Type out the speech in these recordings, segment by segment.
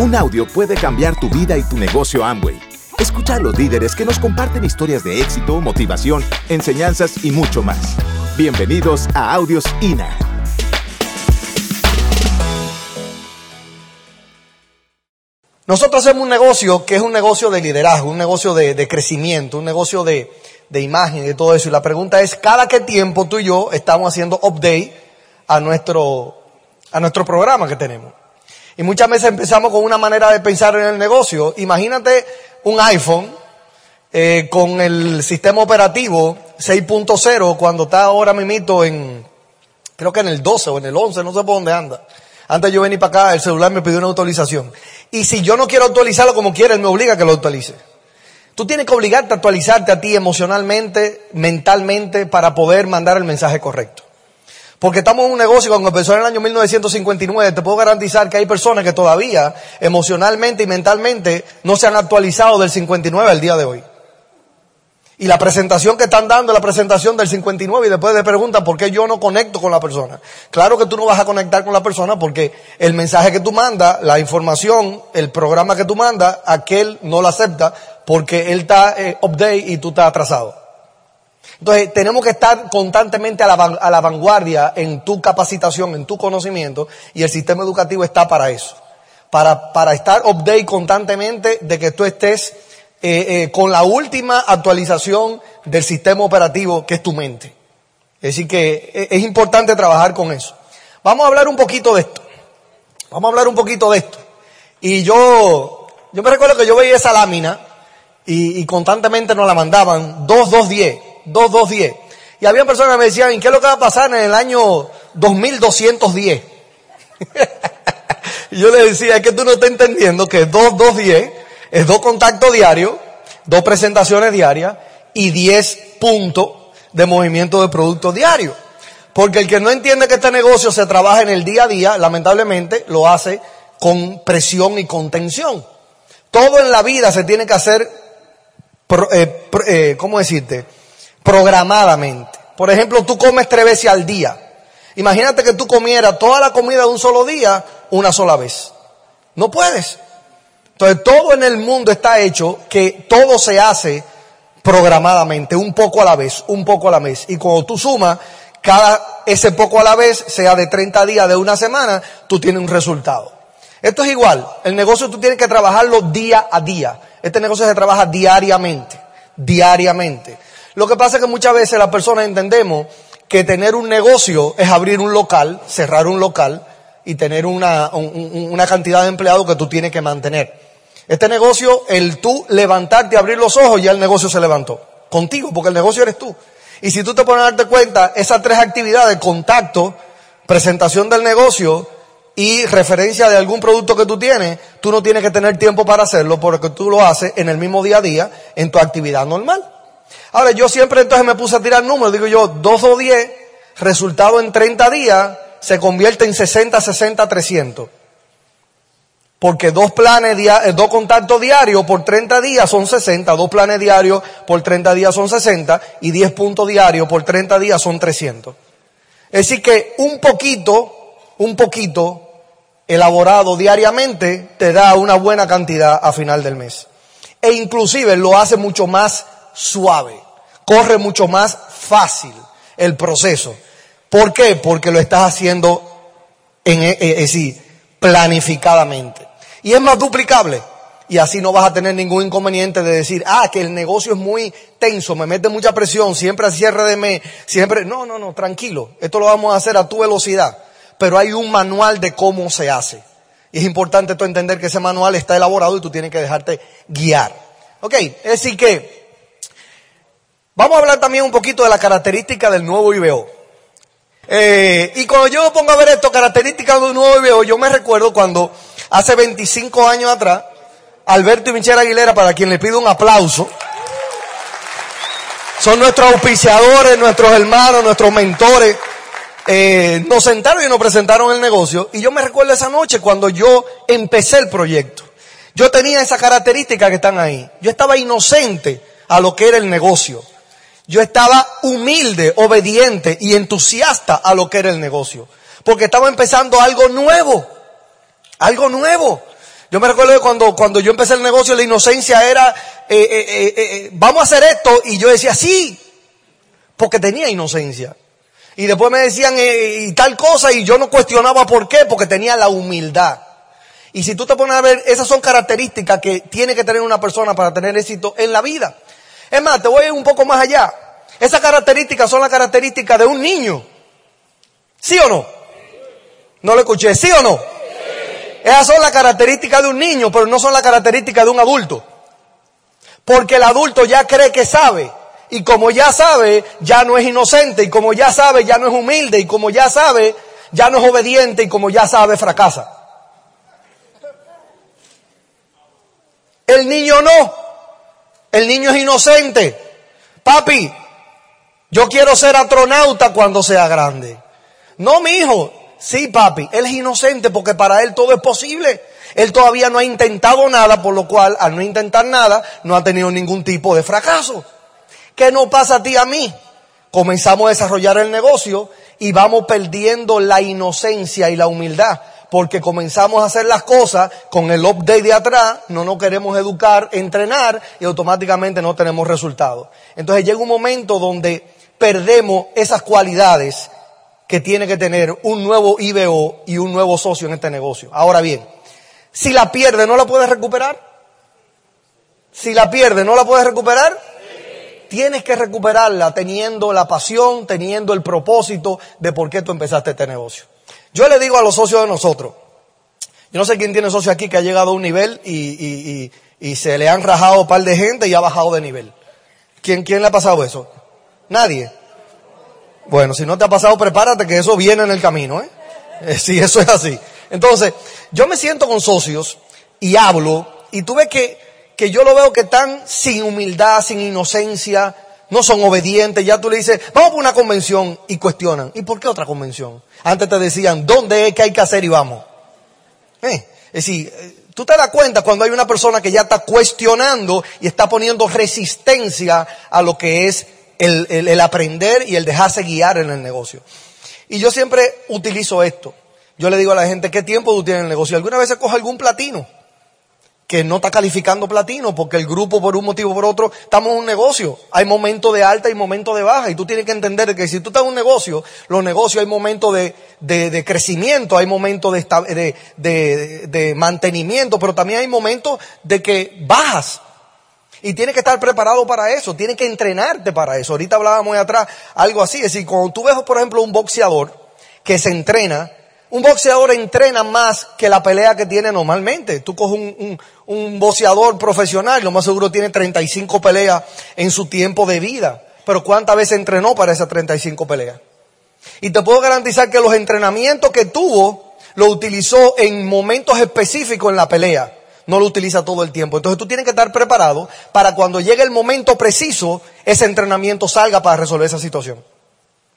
Un audio puede cambiar tu vida y tu negocio Amway. Escucha a los líderes que nos comparten historias de éxito, motivación, enseñanzas y mucho más. Bienvenidos a Audios INA. Nosotros hacemos un negocio que es un negocio de liderazgo, un negocio de, crecimiento, un negocio de, de imagen y todo eso. Y la pregunta es, ¿cada qué tiempo tú y yo estamos haciendo update a nuestro, a nuestro programa que tenemos? Y muchas veces empezamos con una manera de pensar en el negocio. Imagínate un iPhone eh, con el sistema operativo 6.0 cuando está ahora mismo en, creo que en el 12 o en el 11, no sé por dónde anda. Antes yo venía para acá, el celular me pidió una actualización. Y si yo no quiero actualizarlo como quiera, me obliga a que lo actualice. Tú tienes que obligarte a actualizarte a ti emocionalmente, mentalmente, para poder mandar el mensaje correcto. Porque estamos en un negocio, cuando empezó en el año 1959, te puedo garantizar que hay personas que todavía emocionalmente y mentalmente no se han actualizado del 59 al día de hoy. Y la presentación que están dando es la presentación del 59 y después te preguntan por qué yo no conecto con la persona. Claro que tú no vas a conectar con la persona porque el mensaje que tú mandas, la información, el programa que tú mandas, aquel no lo acepta porque él está eh, update y tú estás atrasado. Entonces, tenemos que estar constantemente a la, a la, vanguardia en tu capacitación, en tu conocimiento, y el sistema educativo está para eso. Para, estar update constantemente de que tú estés eh, eh, con la última actualización del sistema operativo que es tu mente. Es decir, que eh, es importante trabajar con eso. Vamos a hablar un poquito de esto. Vamos a hablar un poquito de esto. Y yo, yo me recuerdo que yo veía esa lámina y, y constantemente nos la mandaban, 2210 2210. Y había personas que me decían, ¿qué es lo que va a pasar en el año 2210? y yo le decía, es que tú no estás entendiendo que 2210 es dos contactos diarios, dos presentaciones diarias y 10 puntos de movimiento de producto diario. Porque el que no entiende que este negocio se trabaja en el día a día, lamentablemente lo hace con presión y contención. Todo en la vida se tiene que hacer, eh, eh, ¿cómo decirte? Programadamente. Por ejemplo, tú comes tres veces al día. Imagínate que tú comieras toda la comida de un solo día una sola vez. No puedes. Entonces todo en el mundo está hecho que todo se hace programadamente, un poco a la vez, un poco a la vez. Y cuando tú sumas cada ese poco a la vez, sea de 30 días, de una semana, tú tienes un resultado. Esto es igual. El negocio tú tienes que trabajarlo día a día. Este negocio se trabaja diariamente, diariamente. Lo que pasa es que muchas veces las personas entendemos que tener un negocio es abrir un local, cerrar un local y tener una, una cantidad de empleados que tú tienes que mantener. Este negocio, el tú levantarte y abrir los ojos, ya el negocio se levantó. Contigo, porque el negocio eres tú. Y si tú te pones a darte cuenta, esas tres actividades, contacto, presentación del negocio y referencia de algún producto que tú tienes, tú no tienes que tener tiempo para hacerlo porque tú lo haces en el mismo día a día en tu actividad normal. Ahora, yo siempre entonces me puse a tirar números, digo yo, 2 o 10, resultado en 30 días, se convierte en 60, 60, 300. Porque dos planes, eh, dos contactos diarios por 30 días son 60, dos planes diarios por 30 días son 60 y 10 puntos diarios por 30 días son 300. Es decir que un poquito, un poquito elaborado diariamente te da una buena cantidad a final del mes. E inclusive lo hace mucho más suave, corre mucho más fácil el proceso. ¿Por qué? Porque lo estás haciendo en, en, eh, eh, planificadamente. Y es más duplicable. Y así no vas a tener ningún inconveniente de decir, ah, que el negocio es muy tenso, me mete mucha presión, siempre a cierre de mes, siempre. No, no, no, tranquilo. Esto lo vamos a hacer a tu velocidad. Pero hay un manual de cómo se hace. Y es importante tú entender que ese manual está elaborado y tú tienes que dejarte guiar. Ok, es decir que Vamos a hablar también un poquito de la característica del nuevo IBO. Eh, y cuando yo pongo a ver esto, características del nuevo IBO, yo me recuerdo cuando hace 25 años atrás, Alberto y Michelle Aguilera, para quien le pido un aplauso, son nuestros auspiciadores, nuestros hermanos, nuestros mentores, eh, nos sentaron y nos presentaron el negocio. Y yo me recuerdo esa noche cuando yo empecé el proyecto. Yo tenía esa característica que están ahí. Yo estaba inocente a lo que era el negocio. Yo estaba humilde, obediente y entusiasta a lo que era el negocio. Porque estaba empezando algo nuevo. Algo nuevo. Yo me recuerdo cuando, cuando yo empecé el negocio, la inocencia era, eh, eh, eh, vamos a hacer esto, y yo decía, sí, porque tenía inocencia. Y después me decían, y tal cosa, y yo no cuestionaba por qué, porque tenía la humildad. Y si tú te pones a ver, esas son características que tiene que tener una persona para tener éxito en la vida. Es más, te voy a ir un poco más allá. Esas características son las características de un niño. ¿Sí o no? No lo escuché, ¿sí o no? Esas son las características de un niño, pero no son las características de un adulto. Porque el adulto ya cree que sabe. Y como ya sabe, ya no es inocente. Y como ya sabe, ya no es humilde. Y como ya sabe, ya no es obediente. Y como ya sabe, fracasa. El niño no. El niño es inocente. Papi, yo quiero ser astronauta cuando sea grande. No, mi hijo. Sí, papi. Él es inocente porque para él todo es posible. Él todavía no ha intentado nada, por lo cual, al no intentar nada, no ha tenido ningún tipo de fracaso. ¿Qué nos pasa a ti a mí? Comenzamos a desarrollar el negocio y vamos perdiendo la inocencia y la humildad porque comenzamos a hacer las cosas con el update de atrás, no nos queremos educar, entrenar y automáticamente no tenemos resultados. Entonces llega un momento donde perdemos esas cualidades que tiene que tener un nuevo IBO y un nuevo socio en este negocio. Ahora bien, si la pierde, ¿no la puedes recuperar? Si la pierde, ¿no la puedes recuperar? Tienes que recuperarla teniendo la pasión, teniendo el propósito de por qué tú empezaste este negocio. Yo le digo a los socios de nosotros, yo no sé quién tiene socio aquí que ha llegado a un nivel y, se le han rajado un par de gente y ha bajado de nivel. ¿Quién, ¿Quién le ha pasado eso? Nadie. Bueno, si no te ha pasado, prepárate que eso viene en el camino, ¿eh? eh sí, eso es así. Entonces, yo me siento con socios y hablo y tú ves que, que yo lo veo que están sin humildad, sin inocencia, no son obedientes, ya tú le dices, vamos por una convención y cuestionan. ¿Y por qué otra convención? Antes te decían, ¿dónde es que hay que hacer y vamos? Eh, es decir, eh, tú te das cuenta cuando hay una persona que ya está cuestionando y está poniendo resistencia a lo que es el, el aprender y el dejarse guiar en el negocio. Y yo siempre utilizo esto. Yo le digo a la gente, ¿qué tiempo tú tienes en el negocio? ¿Alguna vez se coge algún platino? Que no está calificando platino porque el grupo por un motivo o por otro estamos en un negocio. Hay momentos de alta y momentos de baja y tú tienes que entender que si tú estás en un negocio, los negocios hay momentos de, de, crecimiento, hay momentos de, de, de, mantenimiento, pero también hay momentos de que bajas. Y tienes que estar preparado para eso, tienes que entrenarte para eso. Ahorita hablábamos de atrás algo así, es decir, cuando tú ves, por ejemplo, un boxeador que se entrena, un boxeador entrena más que la pelea que tiene normalmente. Tú coges un, un, boxeador profesional, lo más seguro tiene 35 peleas en su tiempo de vida. Pero ¿cuántas veces entrenó para esas 35 peleas? Y te puedo garantizar que los entrenamientos que tuvo, lo utilizó en momentos específicos en la pelea. No lo utiliza todo el tiempo. Entonces tú tienes que estar preparado para cuando llegue el momento preciso, ese entrenamiento salga para resolver esa situación.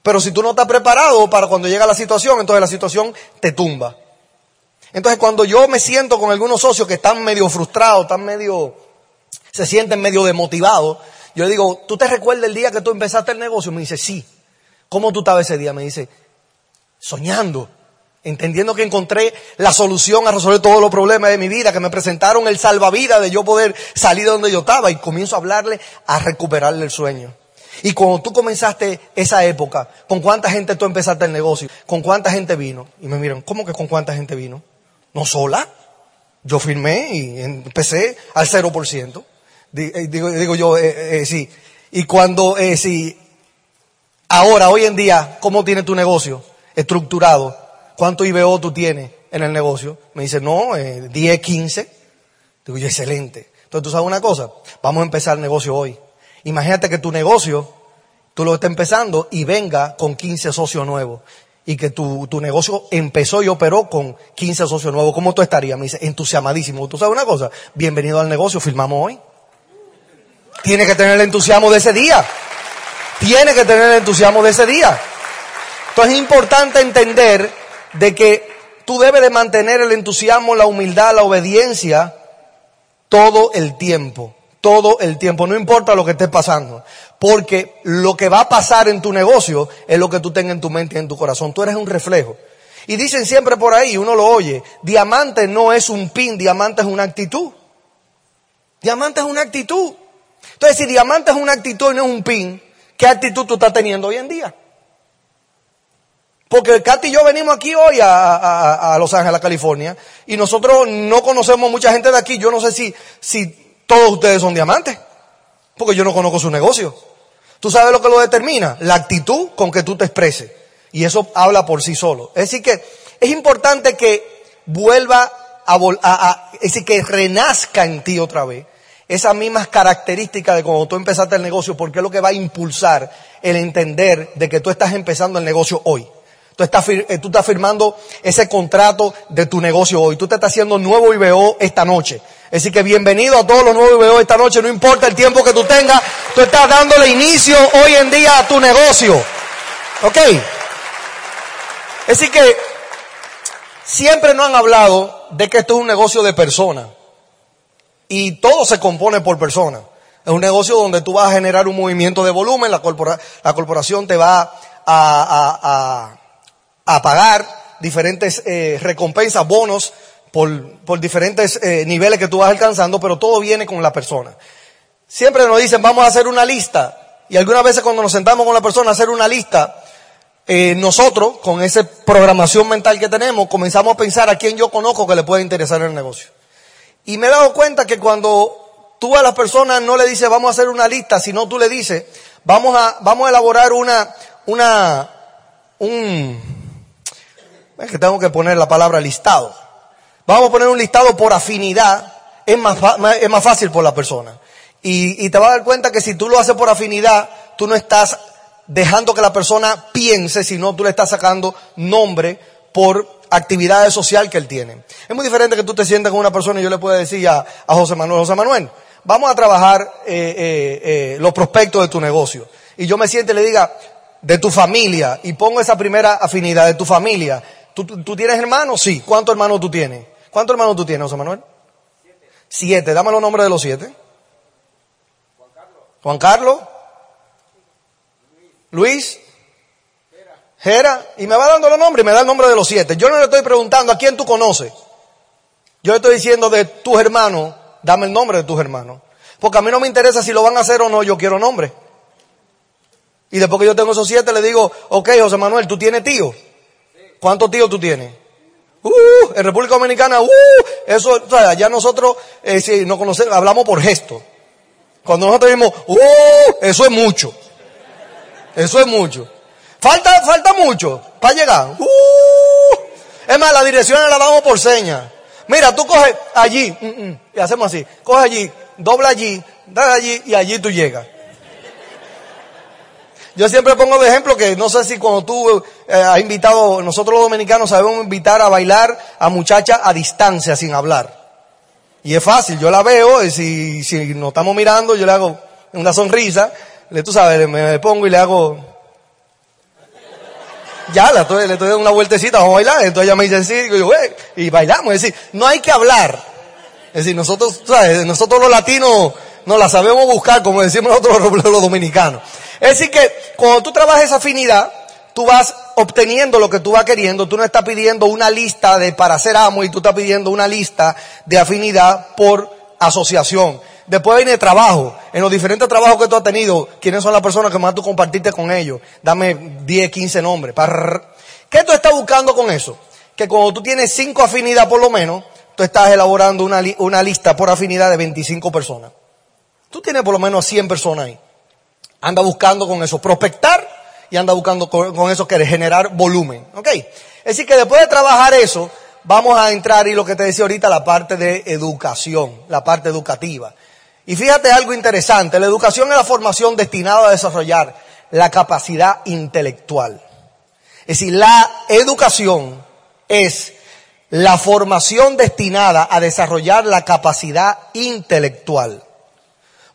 Pero si tú no estás preparado para cuando llega la situación, entonces la situación te tumba. Entonces cuando yo me siento con algunos socios que están medio frustrados, están medio, se sienten medio demotivados, yo le digo, ¿tú te recuerdas el día que tú empezaste el negocio? Me dice, sí. ¿Cómo tú estabas ese día? Me dice, soñando, entendiendo que encontré la solución a resolver todos los problemas de mi vida, que me presentaron el salvavidas de yo poder salir de donde yo estaba y comienzo a hablarle a recuperarle el sueño. Y cuando tú comenzaste esa época, ¿con cuánta gente tú empezaste el negocio? ¿Con cuánta gente vino? Y me miran, ¿cómo que con cuánta gente vino? ¿No sola? Yo firmé y empecé al 0%. Eh, digo, digo yo, eh, eh, sí. Y cuando, eh, sí, ahora, hoy en día, ¿cómo tiene tu negocio estructurado? ¿Cuánto IBO tú tienes en el negocio? Me dice, no, 10, 15. Digo yo, excelente. Entonces, ¿tú sabes una cosa? Vamos a empezar el negocio hoy. Imagínate que tu negocio, tú lo estás empezando y venga con 15 socios nuevos. Y que tu, tu negocio empezó y operó con 15 socios nuevos. ¿Cómo tú estarías? Me dice, entusiasmadísimo. ¿Tú sabes una cosa? Bienvenido al negocio, firmamos hoy. Tiene que tener el entusiasmo de ese día. Tiene que tener el entusiasmo de ese día. Entonces es importante entender de que tú debes de mantener el entusiasmo, la humildad, la obediencia todo el tiempo todo el tiempo, no importa lo que esté pasando, porque lo que va a pasar en tu negocio es lo que tú tengas en tu mente y en tu corazón. Tú eres un reflejo. Y dicen siempre por ahí, uno lo oye, diamante no es un pin, diamante es una actitud. Diamante es una actitud. Entonces, si diamante es una actitud y no es un pin, ¿qué actitud tú estás teniendo hoy en día? Porque Katy y yo venimos aquí hoy a, Los Ángeles, California, y nosotros no conocemos mucha gente de aquí. Yo no sé si, si todos ustedes son diamantes, porque yo no conozco su negocio. ¿Tú sabes lo que lo determina? La actitud con que tú te expreses. Y eso habla por sí solo. Es decir, que es importante que vuelva a, a, es decir, que renazca en ti otra vez esas mismas características de cuando tú empezaste el negocio, porque es lo que va a impulsar el entender de que tú estás empezando el negocio hoy. Tú estás, eh, tú estás firmando ese contrato de tu negocio hoy. Tú te estás haciendo nuevo IBO esta noche. Decir, que bienvenido a todos los nuevos IBO esta noche. No importa el tiempo que tú tengas, tú estás dándole inicio hoy en día a tu negocio. ¿Ok? Decir, que siempre nos han hablado de que esto es un negocio de personas. Y todo se compone por personas. Es un negocio donde tú vas a generar un movimiento de volumen, la, corporación te va a pagar diferentes eh, recompensas, bonos, por, por diferentes eh, niveles que tú vas alcanzando, pero todo viene con la persona. Siempre nos dicen, vamos a hacer una lista. Y algunas veces cuando nos sentamos con la persona a hacer una lista, eh, nosotros, con esa programación mental que tenemos, comenzamos a pensar a quién yo conozco que le puede interesar el negocio. Y me he dado cuenta que cuando tú a las personas no le dices, vamos a hacer una lista, sino tú le dices, vamos a, vamos a elaborar una, una, un, es que tengo que poner la palabra listado. Vamos a poner un listado por afinidad, es más, es más fácil por la persona. Y, te vas a dar cuenta que si tú lo haces por afinidad, tú no estás dejando que la persona piense, sino tú le estás sacando nombre por actividades social que él tiene. Es muy diferente que tú te sientas con una persona y yo le pueda decir a, a José Manuel, José Manuel, vamos a trabajar eh, eh, eh, los prospectos de tu negocio. Y yo me siento y le diga, de tu familia, y pongo esa primera afinidad de tu familia, ¿Tú, tienes hermanos? Sí. ¿Cuántos hermanos tú tienes? ¿Cuántos hermanos tú tienes, José Manuel? Siete. Siete. Dame los nombres de los siete. Juan Carlos. Juan Carlos. Luis. Jera. Y me va dando los nombres y me da el nombre de los siete. Yo no le estoy preguntando a quién tú conoces. Yo le estoy diciendo de tus hermanos, dame el nombre de tus hermanos. Porque a mí no me interesa si lo van a hacer o no, yo quiero nombre. Y después que yo tengo esos siete, le digo, ok, José Manuel, ¿tú tienes tío? ¿Cuántos tíos tú tienes? Uh, en República Dominicana, uh, eso, o ya nosotros, eh, si no conocemos, hablamos por gesto. Cuando nosotros decimos, uh, eso es mucho. Eso es mucho. Falta, falta mucho para llegar. Uh, es más, la dirección la damos por seña. Mira, tú coges allí, mm, mm, y hacemos así, coge allí, dobla allí, da allí, y allí tú llegas. Yo siempre pongo de ejemplo que no sé si cuando tú eh, has invitado, nosotros los dominicanos sabemos invitar a bailar a muchachas a distancia sin hablar. Y es fácil, yo la veo, y si, si nos estamos mirando, yo le hago una sonrisa, le, tú sabes, me pongo y le hago, ya, estoy, le estoy dando una vueltecita, vamos a bailar, entonces ella me dice sí, y, yo, y bailamos, es decir, no hay que hablar. Es decir, nosotros, ¿sabes? nosotros los latinos nos la sabemos buscar, como decimos nosotros los dominicanos. Es decir que cuando tú trabajas esa afinidad, tú vas obteniendo lo que tú vas queriendo, tú no estás pidiendo una lista de para ser amo y tú estás pidiendo una lista de afinidad por asociación. Después viene trabajo. En los diferentes trabajos que tú has tenido, ¿quiénes son las personas que más tú compartiste con ellos? Dame 10, 15 nombres. ¿Qué tú estás buscando con eso? Que cuando tú tienes cinco afinidades por lo menos, tú estás elaborando una, una lista por afinidad de 25 personas. Tú tienes por lo menos 100 personas ahí. Anda buscando con eso, prospectar y anda buscando con, eso que generar volumen. ¿Ok? Es decir, que después de trabajar eso, vamos a entrar y lo que te decía ahorita, la parte de educación, la parte educativa. Y fíjate algo interesante, la educación es la formación destinada a desarrollar la capacidad intelectual. Es decir, la educación es la formación destinada a desarrollar la capacidad intelectual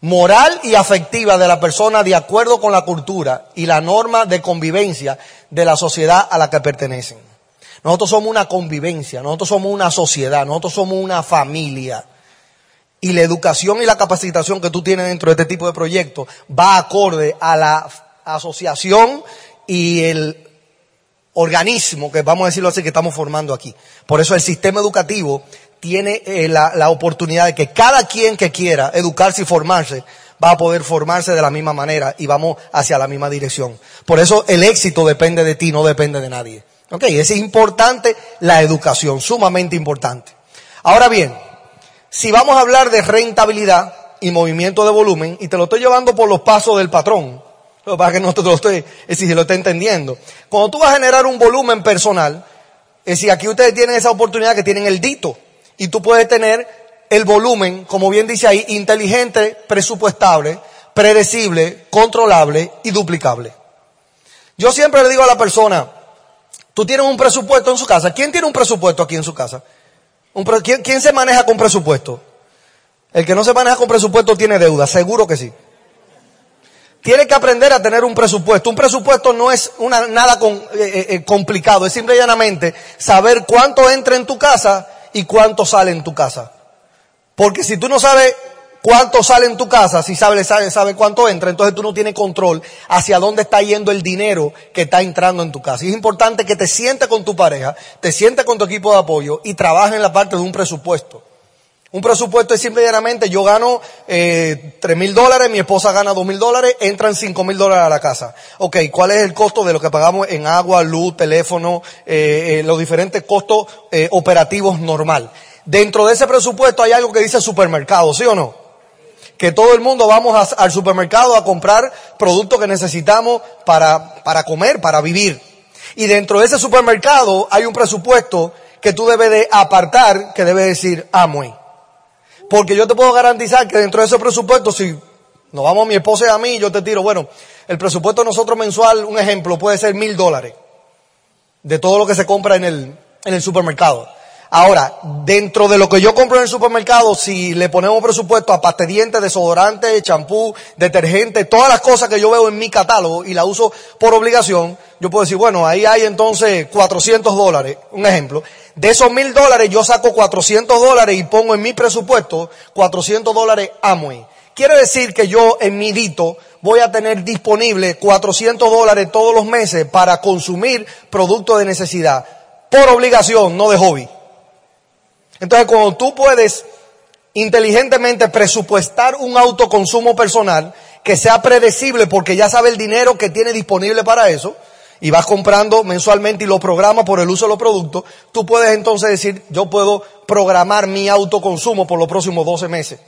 moral y afectiva de la persona de acuerdo con la cultura y la norma de convivencia de la sociedad a la que pertenecen. Nosotros somos una convivencia, nosotros somos una sociedad, nosotros somos una familia. Y la educación y la capacitación que tú tienes dentro de este tipo de proyectos va acorde a la asociación y el organismo que vamos a decirlo así que estamos formando aquí. Por eso el sistema educativo tiene eh, la, la oportunidad de que cada quien que quiera educarse y formarse va a poder formarse de la misma manera y vamos hacia la misma dirección. Por eso el éxito depende de ti, no depende de nadie. Ok, es importante la educación, sumamente importante. Ahora bien, si vamos a hablar de rentabilidad y movimiento de volumen, y te lo estoy llevando por los pasos del patrón, para que no te lo estoy, es si lo estoy entendiendo. Cuando tú vas a generar un volumen personal, es decir, aquí ustedes tienen esa oportunidad que tienen el dito, y tú puedes tener el volumen, como bien dice ahí, inteligente, presupuestable, predecible, controlable y duplicable. Yo siempre le digo a la persona, tú tienes un presupuesto en su casa. ¿Quién tiene un presupuesto aquí en su casa? ¿quién, se maneja con presupuesto? El que no se maneja con presupuesto tiene deuda, seguro que sí. Tiene que aprender a tener un presupuesto. Un presupuesto no es una, nada con, eh, eh, eh, complicado, es simple y llanamente saber cuánto entra en tu casa y cuánto sale en tu casa. Porque si tú no sabes cuánto sale en tu casa, si sabes, sabe, sabe cuánto entra, entonces tú no tienes control hacia dónde está yendo el dinero que está entrando en tu casa. Y es importante que te sientes con tu pareja, te sientes con tu equipo de apoyo y trabajes en la parte de un presupuesto. Un presupuesto es simplemente yo gano eh, tres mil dólares, mi esposa gana dos mil dólares, entran cinco mil dólares a la casa. Ok, ¿cuál es el costo de lo que pagamos en agua, luz, teléfono, eh, eh, los diferentes costos eh, operativos normal? Dentro de ese presupuesto hay algo que dice supermercado, ¿sí o no? que todo el mundo vamos al supermercado a comprar productos que necesitamos para, para comer, para vivir. Y dentro de ese supermercado hay un presupuesto que tú debes de apartar, que debe decir Amway. Porque yo te puedo garantizar que dentro de ese presupuesto, si nos vamos mi esposa y a mí, yo te tiro, bueno, el presupuesto de nosotros mensual, un ejemplo, puede ser mil dólares de todo lo que se compra en el, en el supermercado. Ahora, dentro de lo que yo compro en el supermercado, si le ponemos presupuesto a pasta dientes, desodorante, champú, detergente, todas las cosas que yo veo en mi catálogo y la uso por obligación, yo puedo decir, bueno, ahí hay entonces 400 dólares, un ejemplo. De esos mil dólares yo saco 400 dólares y pongo en mi presupuesto 400 dólares Amway. Quiere decir que yo en mi dito voy a tener disponible 400 dólares todos los meses para consumir productos de necesidad. Por obligación, no de hobby. Entonces, cuando tú puedes inteligentemente presupuestar un autoconsumo personal que sea predecible porque ya sabe el dinero que tiene disponible para eso, y vas comprando mensualmente y lo programas por el uso de los productos, tú puedes entonces decir, yo puedo programar mi autoconsumo por los próximos 12 meses.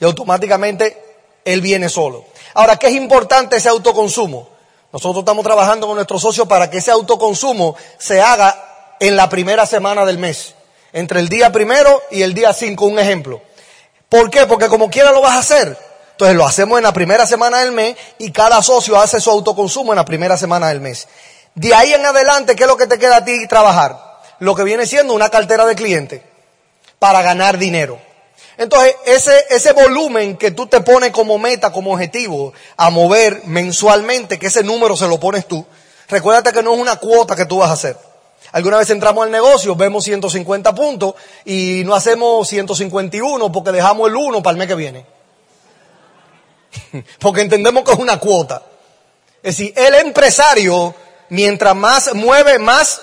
Y automáticamente él viene solo. Ahora, ¿qué es importante ese autoconsumo? Nosotros estamos trabajando con nuestros socios para que ese autoconsumo se haga en la primera semana del mes entre el día primero y el día cinco, un ejemplo. ¿Por qué? Porque como quiera lo vas a hacer. Entonces lo hacemos en la primera semana del mes y cada socio hace su autoconsumo en la primera semana del mes. De ahí en adelante, ¿qué es lo que te queda a ti trabajar? Lo que viene siendo una cartera de clientes para ganar dinero. Entonces, ese, ese volumen que tú te pones como meta, como objetivo, a mover mensualmente, que ese número se lo pones tú, recuérdate que no es una cuota que tú vas a hacer. Alguna vez entramos al negocio, vemos 150 puntos y no hacemos 151 porque dejamos el 1 para el mes que viene. porque entendemos que es una cuota. Es decir, el empresario, mientras más mueve, más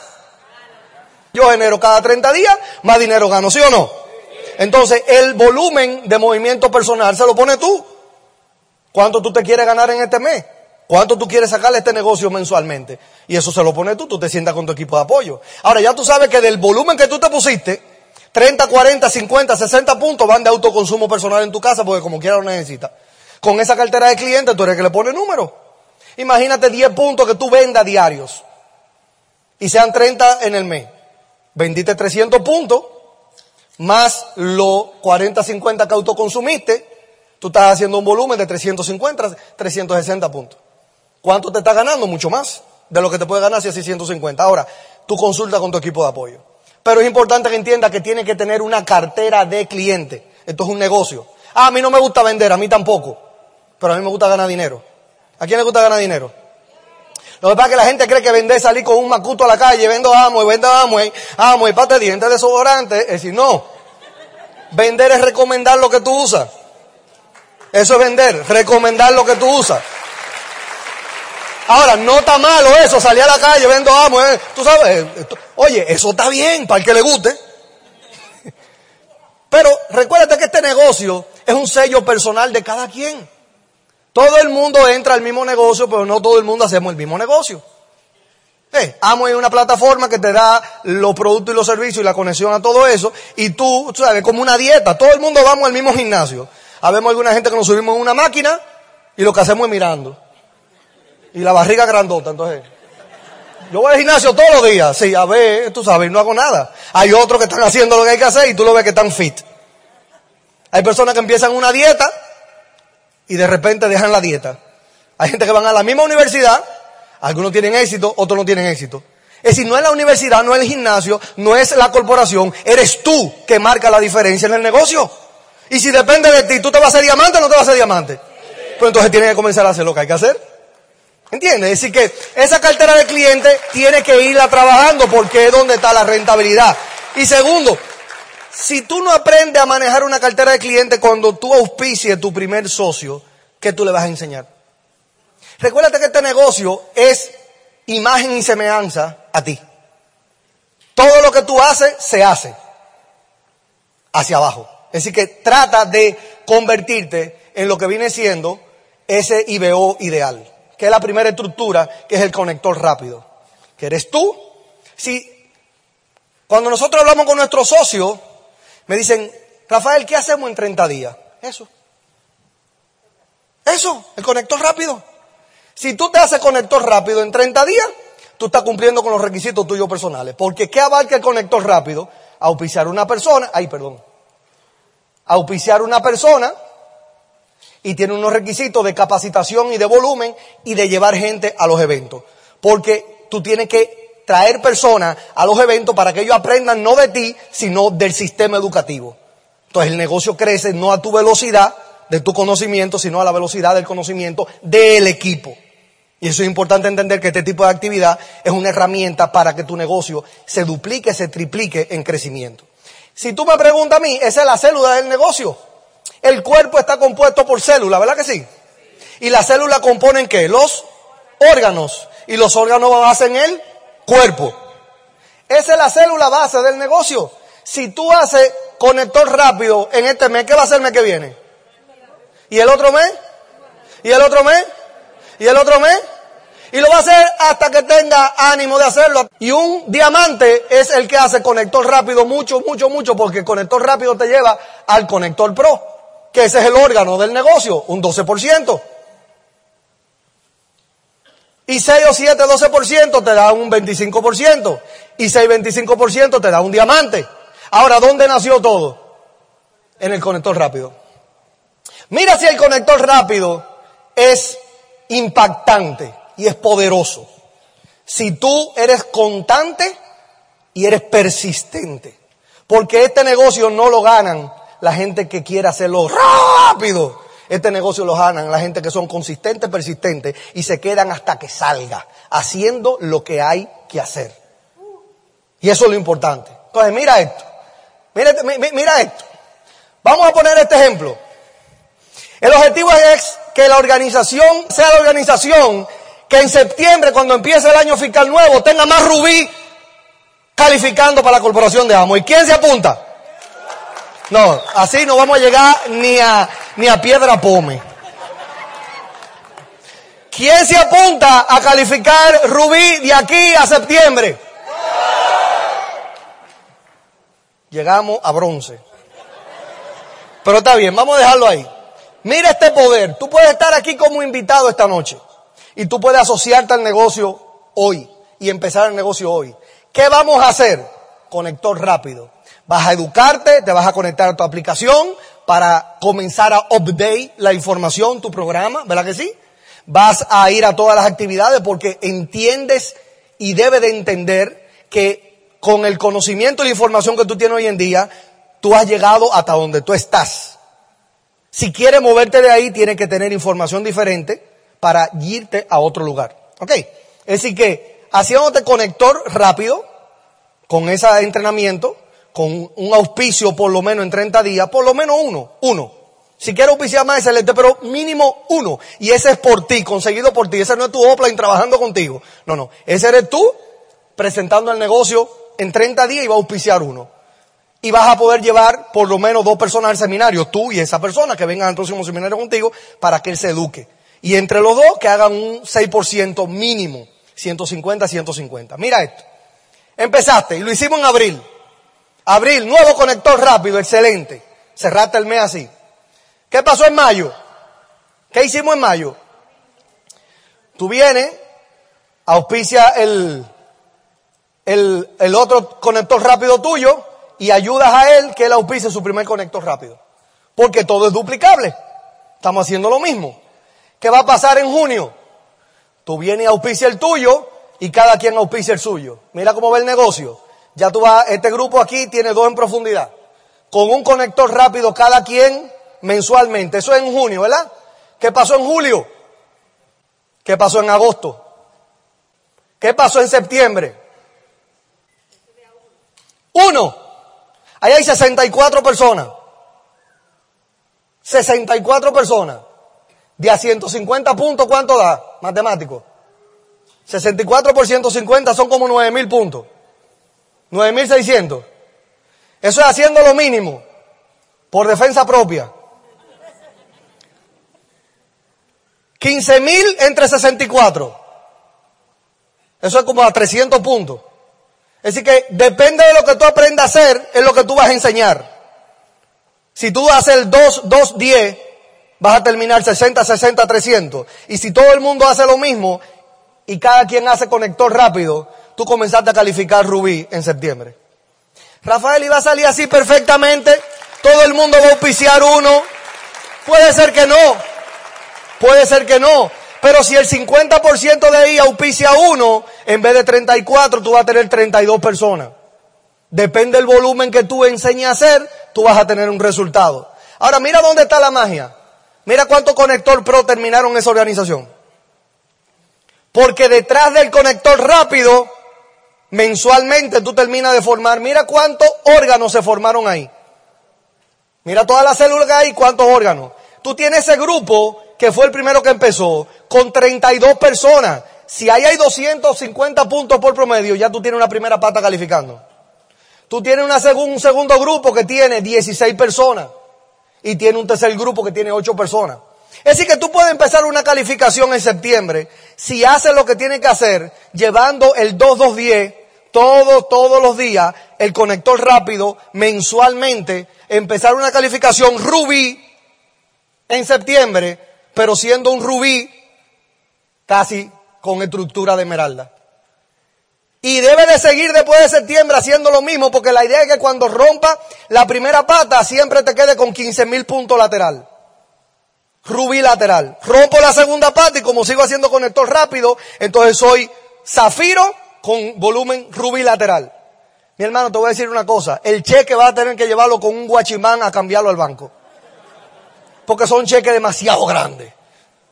yo genero cada 30 días, más dinero gano, ¿sí o no? Entonces, el volumen de movimiento personal se lo pone tú. ¿Cuánto tú te quieres ganar en este mes? ¿Cuánto tú quieres sacarle este negocio mensualmente? Y eso se lo pones tú, tú te sientas con tu equipo de apoyo. Ahora ya tú sabes que del volumen que tú te pusiste, 30, 40, 50, 60 puntos van de autoconsumo personal en tu casa porque como quiera lo necesitas. Con esa cartera de clientes tú eres el que le pone número. Imagínate 10 puntos que tú vendas diarios y sean 30 en el mes. Vendiste 300 puntos más los 40, 50 que autoconsumiste. Tú estás haciendo un volumen de 350, 360 puntos. ¿Cuánto te está ganando? Mucho más de lo que te puede ganar si haces 150. Ahora, tú consulta con tu equipo de apoyo. Pero es importante que entienda que tiene que tener una cartera de clientes. Esto es un negocio. Ah, a mí no me gusta vender, a mí tampoco. Pero a mí me gusta ganar dinero. ¿A quién le gusta ganar dinero? Lo que pasa es que la gente cree que vender salir con un macuto a la calle, vendo amo y vendo amo y amo y pate dientes desodorante. Es decir, no. Vender es recomendar lo que tú usas. Eso es vender, recomendar lo que tú usas. Ahora, no está malo eso, salir a la calle, vendo amo, eh. tú sabes, eh, oye, eso está bien para el que le guste. Pero recuérdate que este negocio es un sello personal de cada quien. Todo el mundo entra al mismo negocio, pero no todo el mundo hacemos el mismo negocio. Eh, Amo es una plataforma que te da los productos y los servicios y la conexión a todo eso. Y tú, tú sabes, como una dieta. Todo el mundo vamos al mismo gimnasio. Habemos alguna gente que nos subimos en una máquina y lo que hacemos es mirando. Y la barriga grandota, entonces. Yo voy al gimnasio todos los días, sí, a ver, tú sabes, no hago nada. Hay otros que están haciendo lo que hay que hacer y tú lo ves que están fit. Hay personas que empiezan una dieta y de repente dejan la dieta. Hay gente que van a la misma universidad, algunos tienen éxito, otros no tienen éxito. Es decir, no es la universidad, no es el gimnasio, no es la corporación, eres tú que marca la diferencia en el negocio. Y si depende de ti, ¿tú te vas a hacer diamante o no te vas a hacer diamante? Pues entonces tienes que comenzar a hacer lo que hay que hacer. ¿Entiendes? Es decir, que esa cartera de clientes tiene que irla trabajando porque es donde está la rentabilidad. Y segundo, si tú no aprendes a manejar una cartera de clientes cuando tú auspicies tu primer socio, ¿qué tú le vas a enseñar? Recuérdate que este negocio es imagen y semejanza a ti. Todo lo que tú haces, se hace hacia abajo. Es decir, que trata de convertirte en lo que viene siendo ese IBO ideal que es la primera estructura, que es el conector rápido, que eres tú. Si cuando nosotros hablamos con nuestros socios, me dicen, Rafael, ¿qué hacemos en 30 días? Eso. Eso, el conector rápido. Si tú te haces conector rápido en 30 días, tú estás cumpliendo con los requisitos tuyos personales. Porque ¿qué abarca el conector rápido? Auspiciar una persona, ay, perdón. Auspiciar una persona y tiene unos requisitos de capacitación y de volumen y de llevar gente a los eventos. Porque tú tienes que traer personas a los eventos para que ellos aprendan no de ti, sino del sistema educativo. Entonces el negocio crece no a tu velocidad de tu conocimiento, sino a la velocidad del conocimiento del equipo. Y eso es importante entender que este tipo de actividad es una herramienta para que tu negocio se duplique, se triplique en crecimiento. Si tú me preguntas a mí, esa es la célula del negocio. El cuerpo está compuesto por células, ¿verdad que sí? Y las células componen qué? Los órganos. Y los órganos hacen el cuerpo. Esa es la célula base del negocio. Si tú haces conector rápido en este mes, ¿qué va a hacer el mes que viene? ¿Y el otro mes? ¿Y el otro mes? ¿Y el otro mes? Y lo va a hacer hasta que tenga ánimo de hacerlo. Y un diamante es el que hace conector rápido mucho, mucho, mucho, porque el conector rápido te lleva al conector pro que ese es el órgano del negocio, un 12%. Y 6 o 7, 12% te da un 25%. Y 6, 25% te da un diamante. Ahora, ¿dónde nació todo? En el conector rápido. Mira si el conector rápido es impactante y es poderoso. Si tú eres constante y eres persistente. Porque este negocio no lo ganan la gente que quiere hacerlo rápido. Este negocio lo ganan la gente que son consistentes, persistentes y se quedan hasta que salga, haciendo lo que hay que hacer. Y eso es lo importante. Entonces, mira esto. Mira, mira esto. Vamos a poner este ejemplo. El objetivo es que la organización sea la organización que en septiembre, cuando empiece el año fiscal nuevo, tenga más rubí calificando para la corporación de Amo. ¿Y quién se apunta? No, así no vamos a llegar ni a, ni a piedra pome. ¿Quién se apunta a calificar Rubí de aquí a septiembre? Llegamos a bronce. Pero está bien, vamos a dejarlo ahí. Mira este poder. Tú puedes estar aquí como invitado esta noche. Y tú puedes asociarte al negocio hoy. Y empezar el negocio hoy. ¿Qué vamos a hacer? Conector rápido. Vas a educarte, te vas a conectar a tu aplicación para comenzar a update la información, tu programa, ¿verdad que sí? Vas a ir a todas las actividades porque entiendes y debes de entender que con el conocimiento y la información que tú tienes hoy en día, tú has llegado hasta donde tú estás. Si quieres moverte de ahí, tienes que tener información diferente para irte a otro lugar. ¿Ok? Es decir que haciéndote conector rápido con ese entrenamiento, con un auspicio por lo menos en 30 días, por lo menos uno, uno. Si quieres auspiciar más, excelente, pero mínimo uno. Y ese es por ti, conseguido por ti. Ese no es tu offline trabajando contigo. No, no. Ese eres tú presentando el negocio en 30 días y va a auspiciar uno. Y vas a poder llevar por lo menos dos personas al seminario, tú y esa persona que vengan al próximo seminario contigo para que él se eduque. Y entre los dos que hagan un 6% mínimo. 150, 150. Mira esto. Empezaste y lo hicimos en abril. Abril, nuevo conector rápido, excelente. Cerraste el mes así. ¿Qué pasó en mayo? ¿Qué hicimos en mayo? Tú vienes, auspicia el, el, el otro conector rápido tuyo y ayudas a él que él auspice su primer conector rápido. Porque todo es duplicable. Estamos haciendo lo mismo. ¿Qué va a pasar en junio? Tú vienes y auspicia el tuyo y cada quien auspicia el suyo. Mira cómo va el negocio. Ya tú vas, este grupo aquí tiene dos en profundidad. Con un conector rápido cada quien mensualmente. Eso es en junio, ¿verdad? ¿Qué pasó en julio? ¿Qué pasó en agosto? ¿Qué pasó en septiembre? Uno. Ahí hay 64 personas. 64 personas. De a 150 puntos, ¿cuánto da? Matemático. 64 por 150 son como 9 mil puntos. 9.600. Eso es haciendo lo mínimo por defensa propia. 15 mil entre 64. Eso es como a 300 puntos. Es decir, que depende de lo que tú aprendas a hacer, es lo que tú vas a enseñar. Si tú haces el 2, 2, 10, vas a terminar 60, 60, 300. Y si todo el mundo hace lo mismo y cada quien hace conector rápido, tú comenzaste a calificar Rubí en septiembre. Rafael iba a salir así perfectamente, todo el mundo va a auspiciar uno. Puede ser que no. Puede ser que no. Pero si el 50% de ahí auspicia uno, en vez de 34, tú vas a tener 32 personas. Depende del volumen que tú enseñes a hacer, tú vas a tener un resultado. Ahora mira dónde está la magia. Mira cuánto conector pro terminaron esa organización. Porque detrás del conector rápido, mensualmente tú terminas de formar, mira cuántos órganos se formaron ahí. Mira todas las células que hay, cuántos órganos. Tú tienes ese grupo que fue el primero que empezó, con 32 personas. Si ahí hay 250 puntos por promedio, ya tú tienes una primera pata calificando. Tú tienes un segundo grupo que tiene 16 personas y tiene un tercer grupo que tiene 8 personas. Es decir, que tú puedes empezar una calificación en septiembre si haces lo que tienes que hacer, llevando el 2210 todos, todos los días, el conector rápido, mensualmente, empezar una calificación rubí en septiembre pero siendo un rubí casi con estructura de esmeralda. Y debe de seguir después de septiembre haciendo lo mismo, porque la idea es que cuando rompa la primera pata siempre te quede con 15 mil puntos lateral. Rubí lateral. Rompo la segunda pata y como sigo haciendo conector rápido, entonces soy zafiro con volumen rubí lateral. Mi hermano, te voy a decir una cosa. El cheque va a tener que llevarlo con un guachimán a cambiarlo al banco porque son cheques demasiado grandes.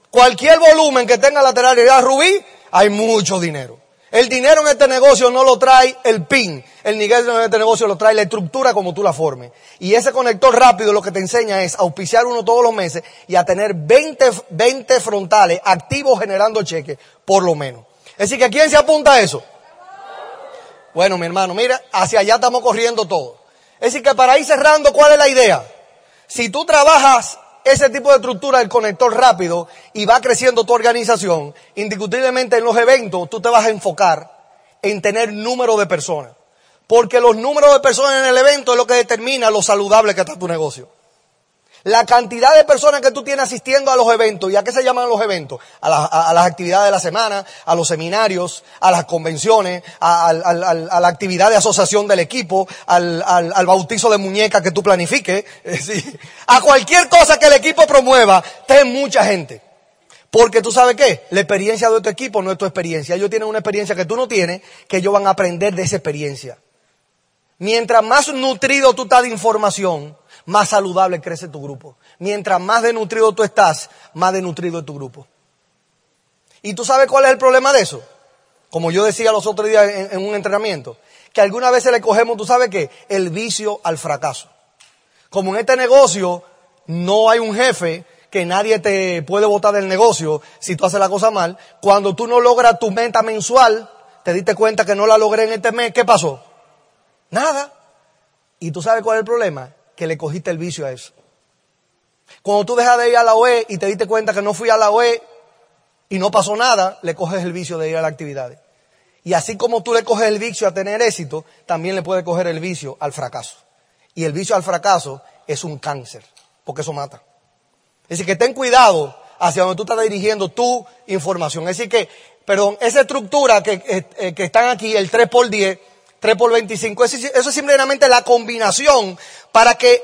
Cualquier volumen que tenga lateralidad rubí, hay mucho dinero. El dinero en este negocio no lo trae el PIN. El dinero en este negocio lo trae la estructura como tú la formes. Y ese conector rápido lo que te enseña es auspiciar uno todos los meses y a tener 20, 20 frontales activos generando cheques, por lo menos. Es decir, que ¿quién se apunta a eso? Bueno, mi hermano, mira, hacia allá estamos corriendo todo. Es decir, que para ir cerrando, ¿cuál es la idea? Si tú trabajas ese tipo de estructura del conector rápido y va creciendo tu organización, indiscutiblemente en los eventos tú te vas a enfocar en tener número de personas. Porque los números de personas en el evento es lo que determina lo saludable que está tu negocio. La cantidad de personas que tú tienes asistiendo a los eventos, ¿y a qué se llaman los eventos? A, las actividades de la semana, a los seminarios, a las convenciones, a, la actividad de asociación del equipo, al, bautizo de muñeca que tú planifiques, a cualquier cosa que el equipo promueva, ten mucha gente. Porque tú sabes qué, la experiencia de tu equipo no es tu experiencia. Ellos tienen una experiencia que tú no tienes, que ellos van a aprender de esa experiencia. Mientras más nutrido tú estás de información, más saludable crece tu grupo. Mientras más denutrido tú estás, más denutrido es tu grupo. ¿Y tú sabes cuál es el problema de eso? Como yo decía los otros días en, un entrenamiento, que algunas veces le cogemos, tú sabes qué, el vicio al fracaso. Como en este negocio, no hay un jefe que nadie te puede botar del negocio si tú haces la cosa mal. Cuando tú no logras tu meta mensual, te diste cuenta que no la logré en este mes, ¿qué pasó? Nada. ¿Y tú sabes cuál es el problema? Que le cogiste el vicio a eso. Cuando tú dejas de ir a la OE y te diste cuenta que no fui a la OE y no pasó nada, le coges el vicio de ir a las actividades. Y así como tú le coges el vicio a tener éxito, también le puedes coger el vicio al fracaso. Y el vicio al fracaso es un cáncer, porque eso mata. Es decir, que ten cuidado hacia donde tú estás dirigiendo tu información. Es decir, que, perdón, esa estructura que, eh, eh, que están aquí, el 3 por 10, 3 por 25, eso, es simplemente la combinación para que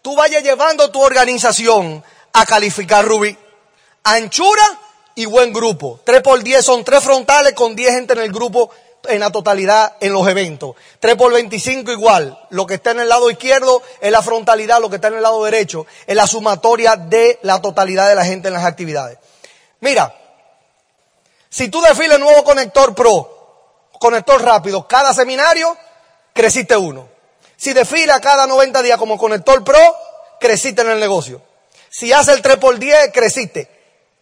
tú vayas llevando tu organización a calificar Rubí. Anchura y buen grupo. 3 por 10 son tres frontales con 10 gente en el grupo en la totalidad en los eventos. 3 por 25 igual. Lo que está en el lado izquierdo es la frontalidad, lo que está en el lado derecho es la sumatoria de la totalidad de la gente en las actividades. Mira, si tú desfiles nuevo conector pro, conector rápido, cada seminario, creciste uno. Si desfila cada 90 días como conector pro, creciste en el negocio. Si hace el 3 por 10, creciste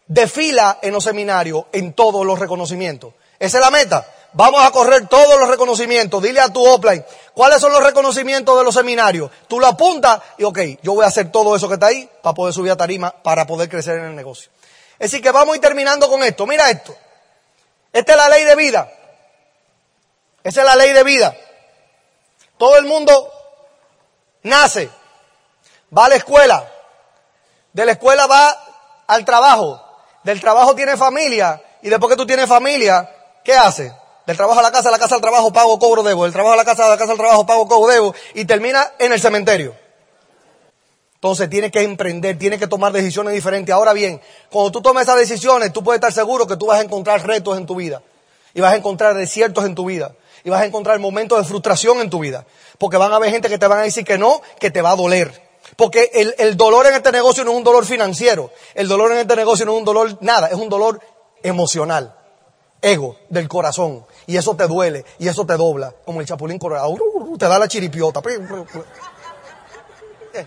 desfila en los seminarios en todos los reconocimientos. Esa es la meta. Vamos a correr todos los reconocimientos. Dile a tu offline cuáles son los reconocimientos de los seminarios. Tú lo apuntas y ok, yo voy a hacer todo eso que está ahí para poder subir a tarima, para poder crecer en el negocio. Decir, que vamos a ir terminando con esto. Mira esto. Esta es la ley de vida. Esa es la ley de vida. Todo el mundo nace, va a la escuela, de la escuela va al trabajo, del trabajo tiene familia y después que tú tienes familia, ¿qué haces? Del trabajo a la casa, la casa al trabajo pago, cobro, debo. Del trabajo a la casa, de la casa al trabajo pago, cobro, debo. Y termina en el cementerio. Entonces tiene que emprender, tiene que tomar decisiones diferentes. Ahora bien, cuando tú tomas esas decisiones, tú puedes estar seguro que tú vas a encontrar retos en tu vida. Y vas a encontrar desiertos en tu vida. Y vas a encontrar momentos de frustración en tu vida. Porque van a haber gente que te van a decir que no, que te va a doler. Porque el, el, dolor en este negocio no es un dolor financiero. El dolor en este negocio no es un dolor nada, es un dolor emocional. Ego, del corazón. Y eso te duele, y eso te dobla. Como el chapulín colorado. Te da la chiripiota.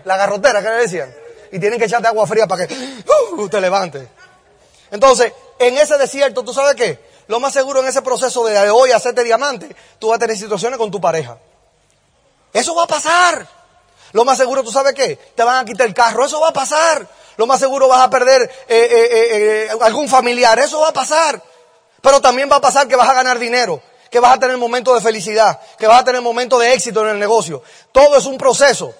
La garrotera, ¿qué le decían? Y tienen que echarte agua fría para que uh, te levantes. Entonces, en ese desierto, ¿tú sabes qué? Lo más seguro en ese proceso de hoy hacerte diamante, tú vas a tener situaciones con tu pareja. Eso va a pasar. Lo más seguro, ¿tú sabes qué? Te van a quitar el carro, eso va a pasar. Lo más seguro vas a perder eh, eh, eh, algún familiar, eso va a pasar. Pero también va a pasar que vas a ganar dinero, que vas a tener momentos de felicidad, que vas a tener momentos de éxito en el negocio. Todo es un proceso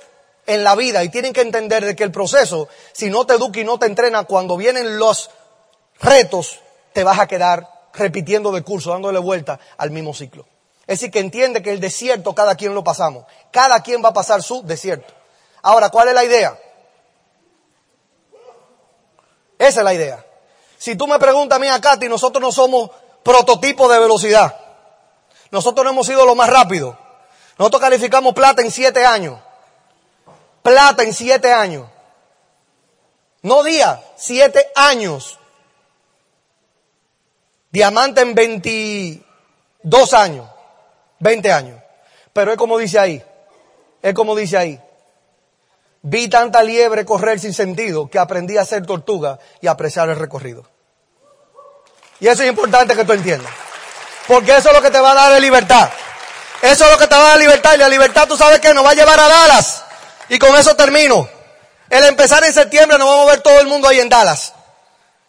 en la vida y tienen que entender de que el proceso, si no te educa y no te entrena, cuando vienen los retos, te vas a quedar repitiendo de curso, dándole vuelta al mismo ciclo. Es decir, que entiende que el desierto cada quien lo pasamos. Cada quien va a pasar su desierto. Ahora, ¿cuál es la idea? Esa es la idea. Si tú me preguntas a mí, a Katy, nosotros no somos prototipos de velocidad. Nosotros no hemos sido lo más rápido. Nosotros calificamos plata en siete años. Plata en siete años. No día, siete años. Diamante en 22 años. 20 años. Pero es como dice ahí, es como dice ahí. Vi tanta liebre correr sin sentido que aprendí a ser tortuga y a apreciar el recorrido. Y eso es importante que tú entiendas. Porque eso es lo que te va a dar la libertad. Eso es lo que te va a dar libertad. Y la libertad, tú sabes que nos va a llevar a Dallas. Y con eso termino. El empezar en septiembre nos vamos a ver todo el mundo ahí en Dallas.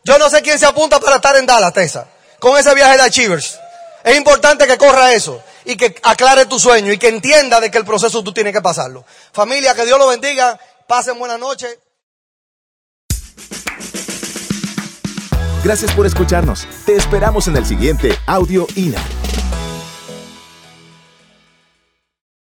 Yo no sé quién se apunta para estar en Dallas, Tessa. Con ese viaje de Achievers. Es importante que corra eso y que aclare tu sueño y que entienda de que el proceso tú tienes que pasarlo. Familia, que Dios lo bendiga. Pasen buena noche. Gracias por escucharnos. Te esperamos en el siguiente Audio INA.